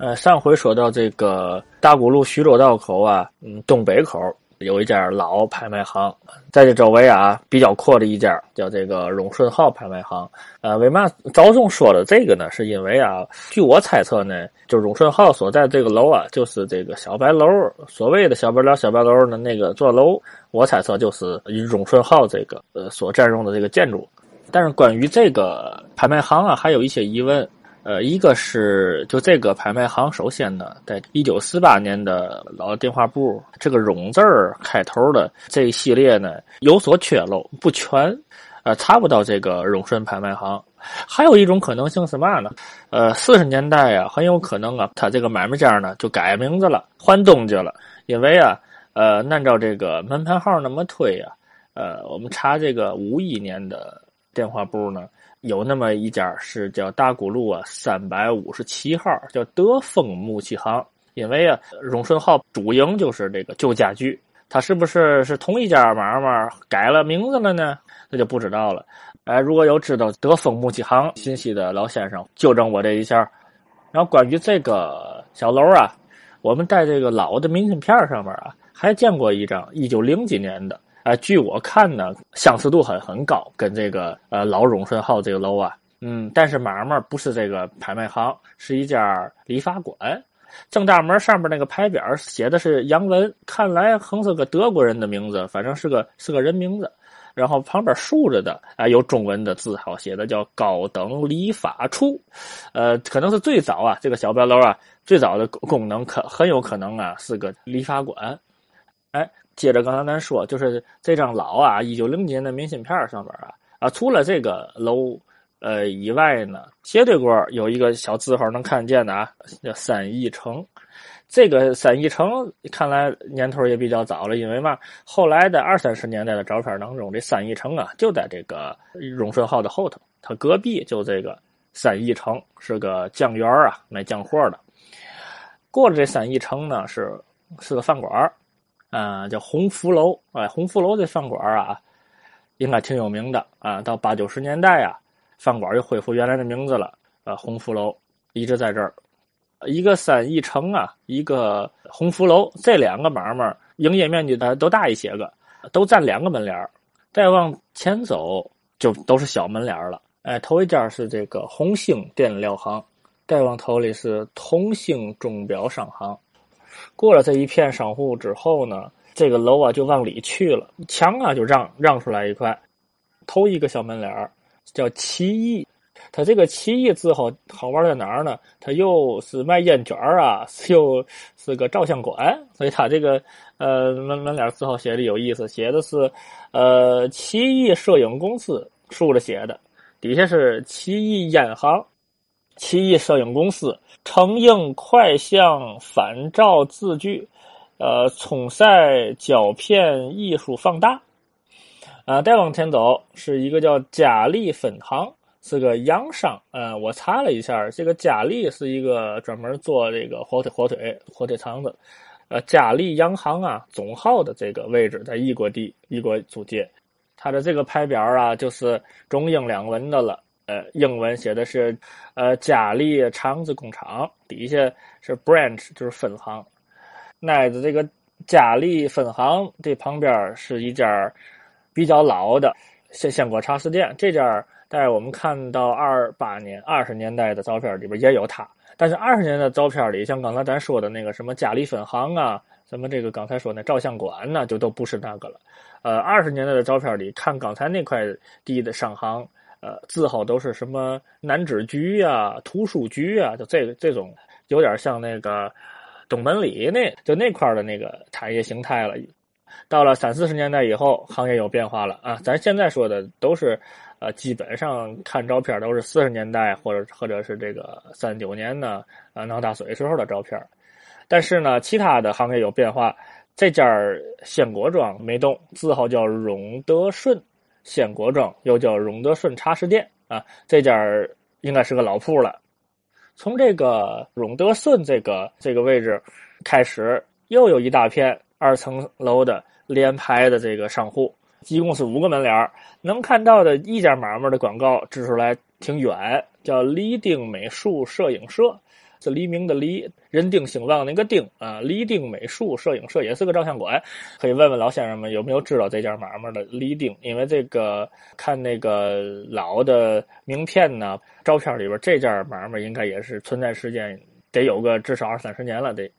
呃，上回说到这个大沽路徐州道口啊，嗯，东北口有一家老拍卖行，在这周围啊比较阔的一家叫这个荣顺号拍卖行。呃，为嘛着重说的这个呢？是因为啊，据我猜测呢，就荣顺号所在这个楼啊，就是这个小白楼，所谓的小白楼、小白楼的那个座楼，我猜测就是荣顺号这个呃所占用的这个建筑。但是关于这个拍卖行啊，还有一些疑问。呃，一个是就这个拍卖行，首先呢，在一九四八年的老电话簿这个“荣”字儿开头的这一系列呢有所缺漏不全，呃，查不到这个荣顺拍卖行。还有一种可能性是嘛呢？呃，四十年代啊，很有可能啊，他这个买卖家呢就改名字了，换东家了。因为啊，呃，按照这个门牌号那么推啊，呃，我们查这个五一年的电话簿呢。有那么一家是叫大沽路啊三百五十七号，叫德丰木器行。因为啊，荣顺号主营就是这个旧家具，它是不是是同一家买卖改了名字了呢？那就不知道了。哎，如果有知道德丰木器行信息的老先生，纠正我这一下。然后关于这个小楼啊，我们在这个老的明信片上面啊，还见过一张一九零几年的。啊，据我看呢，相似度很很高，跟这个呃老荣顺号这个楼啊，嗯，但是买卖不是这个拍卖行，是一家理发馆。正大门上面那个牌匾写的是洋文，看来横是个德国人的名字，反正是个是个人名字。然后旁边竖着的啊，有中文的字号写的叫高等理发处，呃，可能是最早啊，这个小白楼啊，最早的功能可很有可能啊是个理发馆。哎，接着刚才咱说，就是这张老啊，一九零几年的明信片上边啊，啊，除了这个楼，呃以外呢，斜对过有一个小字号能看见的啊，叫三义城。这个三义城看来年头也比较早了，因为嘛，后来的二三十年代的照片当中，这三义城啊，就在这个荣顺号的后头，它隔壁就这个三义城是个酱园啊，卖酱货的。过了这三义城呢，是是个饭馆啊，叫鸿福楼，哎，鸿福楼这饭馆啊，应该挺有名的啊。到八九十年代啊，饭馆又恢复原来的名字了，呃，鸿福楼一直在这儿。一个三义城啊，一个鸿福楼，这两个买卖营业面积的都大一些个，都占两个门脸再往前走就都是小门脸了。哎，头一家是这个红星电料行，再往头里是同兴钟表商行。过了这一片商户之后呢，这个楼啊就往里去了，墙啊就让让出来一块，头一个小门脸儿叫奇异，它这个奇异字号好玩在哪儿呢？它又是卖烟卷啊，又是个照相馆，所以它这个呃门门脸字号写的有意思，写的是呃奇异摄影公司竖着写的，底下是奇异烟行。奇异摄影公司承印快相反照字据，呃，冲晒胶片艺术放大，啊，再往前走是一个叫佳丽分行，是个洋商。呃，我查了一下，这个佳丽是一个专门做这个火腿、火腿、火腿肠子。呃，佳丽洋行啊，总号的这个位置在异国地异国租界，它的这个牌匾啊，就是中英两文的了。呃，英文写的是，呃，佳丽肠子工厂，底下是 branch，就是分行。挨着这个佳丽分行这旁边是一家比较老的鲜鲜果茶食店，这家在我们看到二八年、二十年代的照片里边也有它。但是二十年的照片里，像刚才咱说的那个什么佳丽分行啊，什么这个刚才说那照相馆呢，就都不是那个了。呃，二十年代的照片里看刚才那块地的商行。呃，字号都是什么南纸局呀、图书局啊，就这个这种，有点像那个东门里那就那块的那个产业形态了。到了三四十年代以后，行业有变化了啊。咱现在说的都是，呃，基本上看照片都是四十年代或者或者是这个三九年呢，啊闹大水时候的照片。但是呢，其他的行业有变化，这家鲜果庄没动，字号叫荣德顺。鲜果庄又叫荣德顺茶食店啊，这家应该是个老铺了。从这个荣德顺这个这个位置开始，又有一大片二层楼的连排的这个商户，一共是五个门脸能看到的一家买卖的广告指出来挺远，叫李定美术摄影社。是黎明的黎，人丁兴旺那个丁啊。黎丁美术摄影社也是个照相馆，可以问问老先生们有没有知道这家买卖的黎丁？因为这个看那个老的名片呢，照片里边这家买卖应该也是存在时间得有个至少二三十年了得。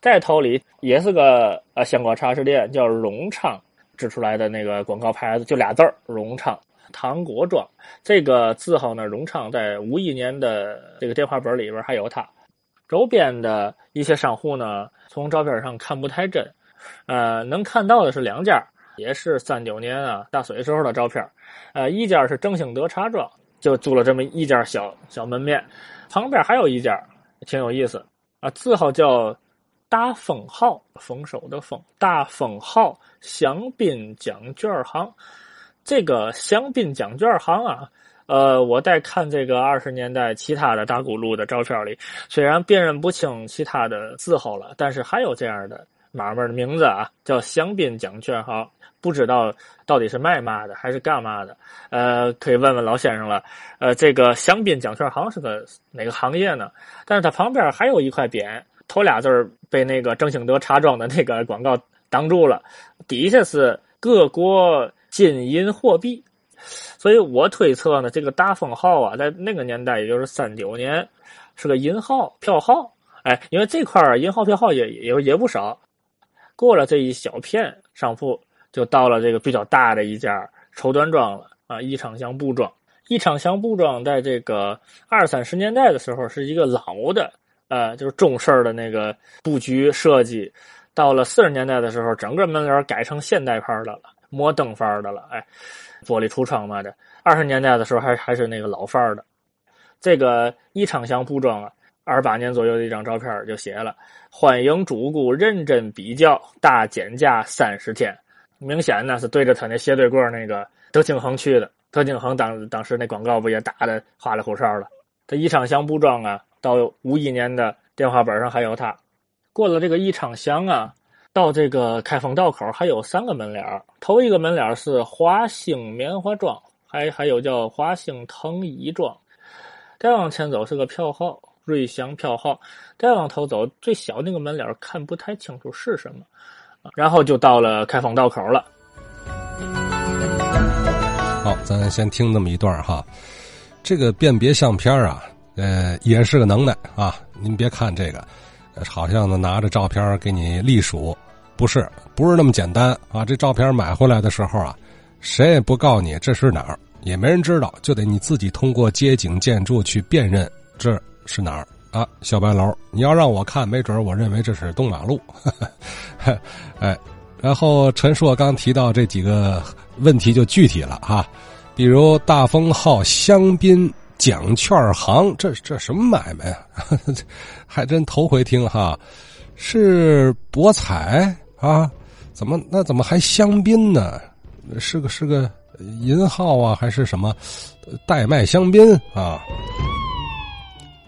在头里也是个呃香瓜茶食店，叫荣昌制出来的那个广告牌子，就俩字儿荣昌。糖果庄这个字号呢，荣昌在五一年的这个电话本里边还有它。周边的一些商户呢，从照片上看不太真，呃，能看到的是两家，也是三九年啊大水时候的照片。呃，一家是正兴德茶庄，就租了这么一家小小门面，旁边还有一家，挺有意思啊，字号叫。大丰号丰收的丰，大丰号香槟奖券行，这个香槟奖券行啊，呃，我在看这个二十年代其他的大古路的照片里，虽然辨认不清其他的字号了，但是还有这样的买卖的名字啊，叫香槟奖券行，不知道到底是卖嘛的还是干嘛的，呃，可以问问老先生了。呃，这个香槟奖券行是个哪个行业呢？但是它旁边还有一块匾。头俩字儿被那个正兴德茶庄的那个广告挡住了，底下是各国金银货币，所以我推测呢，这个大丰号啊，在那个年代，也就是三九年，是个银号票号。哎，因为这块儿银号票号也也也不少。过了这一小片商铺，就到了这个比较大的一家绸缎庄了啊，宜昌祥布庄。宜昌祥布庄在这个二三十年代的时候，是一个老的。呃，就是中式的那个布局设计，到了四十年代的时候，整个门脸改成现代派的了，摩登范儿的了。哎，玻璃橱窗嘛的。二十年代的时候还还是那个老范儿的。这个宜昌祥布庄啊，二八年左右的一张照片就写了：“欢迎主顾认真比较，大减价三十天。”明显呢是对着他那斜对过那个德庆恒去的。德庆恒当当时那广告不也打的花里胡哨了？这宜昌祥布庄啊。到五一年的电话本上还有他，过了这个宜昌祥啊，到这个开封道口还有三个门脸头一个门脸是华兴棉花庄，还还有叫华兴藤椅庄。再往前走是个票号瑞祥票号，再往头走最小那个门脸看不太清楚是什么，然后就到了开封道口了。好，咱先听那么一段哈，这个辨别相片啊。呃，也是个能耐啊！您别看这个，好像呢拿着照片给你隶属，不是，不是那么简单啊！这照片买回来的时候啊，谁也不告你这是哪儿，也没人知道，就得你自己通过街景建筑去辨认这是哪儿啊！小白楼，你要让我看，没准我认为这是东马路。哎，然后陈硕刚提到这几个问题就具体了哈，比如大丰号香槟。奖券行，这这什么买卖啊？还真头回听哈，是博彩啊？怎么那怎么还香槟呢？是个是个银号啊？还是什么代卖香槟啊？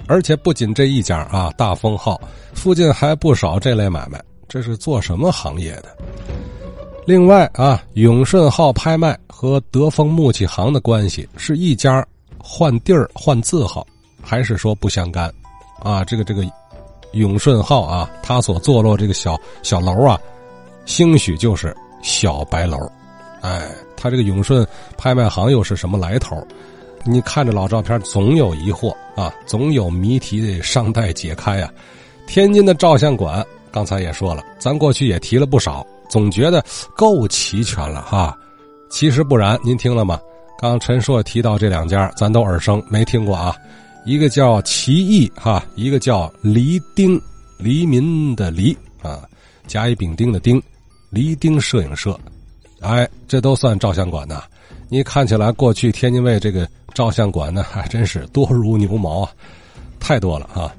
而且不仅这一家啊，大丰号附近还不少这类买卖。这是做什么行业的？另外啊，永顺号拍卖和德丰木器行的关系是一家。换地儿换字号，还是说不相干？啊，这个这个永顺号啊，它所坐落这个小小楼啊，兴许就是小白楼。哎，他这个永顺拍卖行又是什么来头？你看着老照片，总有疑惑啊，总有谜题得尚待解开啊。天津的照相馆，刚才也说了，咱过去也提了不少，总觉得够齐全了哈。其实不然，您听了吗？刚陈硕提到这两家，咱都耳生没听过啊。一个叫奇异哈，一个叫黎丁，黎民的黎啊，甲乙丙丁的丁，黎丁摄影社。哎，这都算照相馆呐。你看起来过去天津卫这个照相馆呢，还真是多如牛毛啊，太多了啊。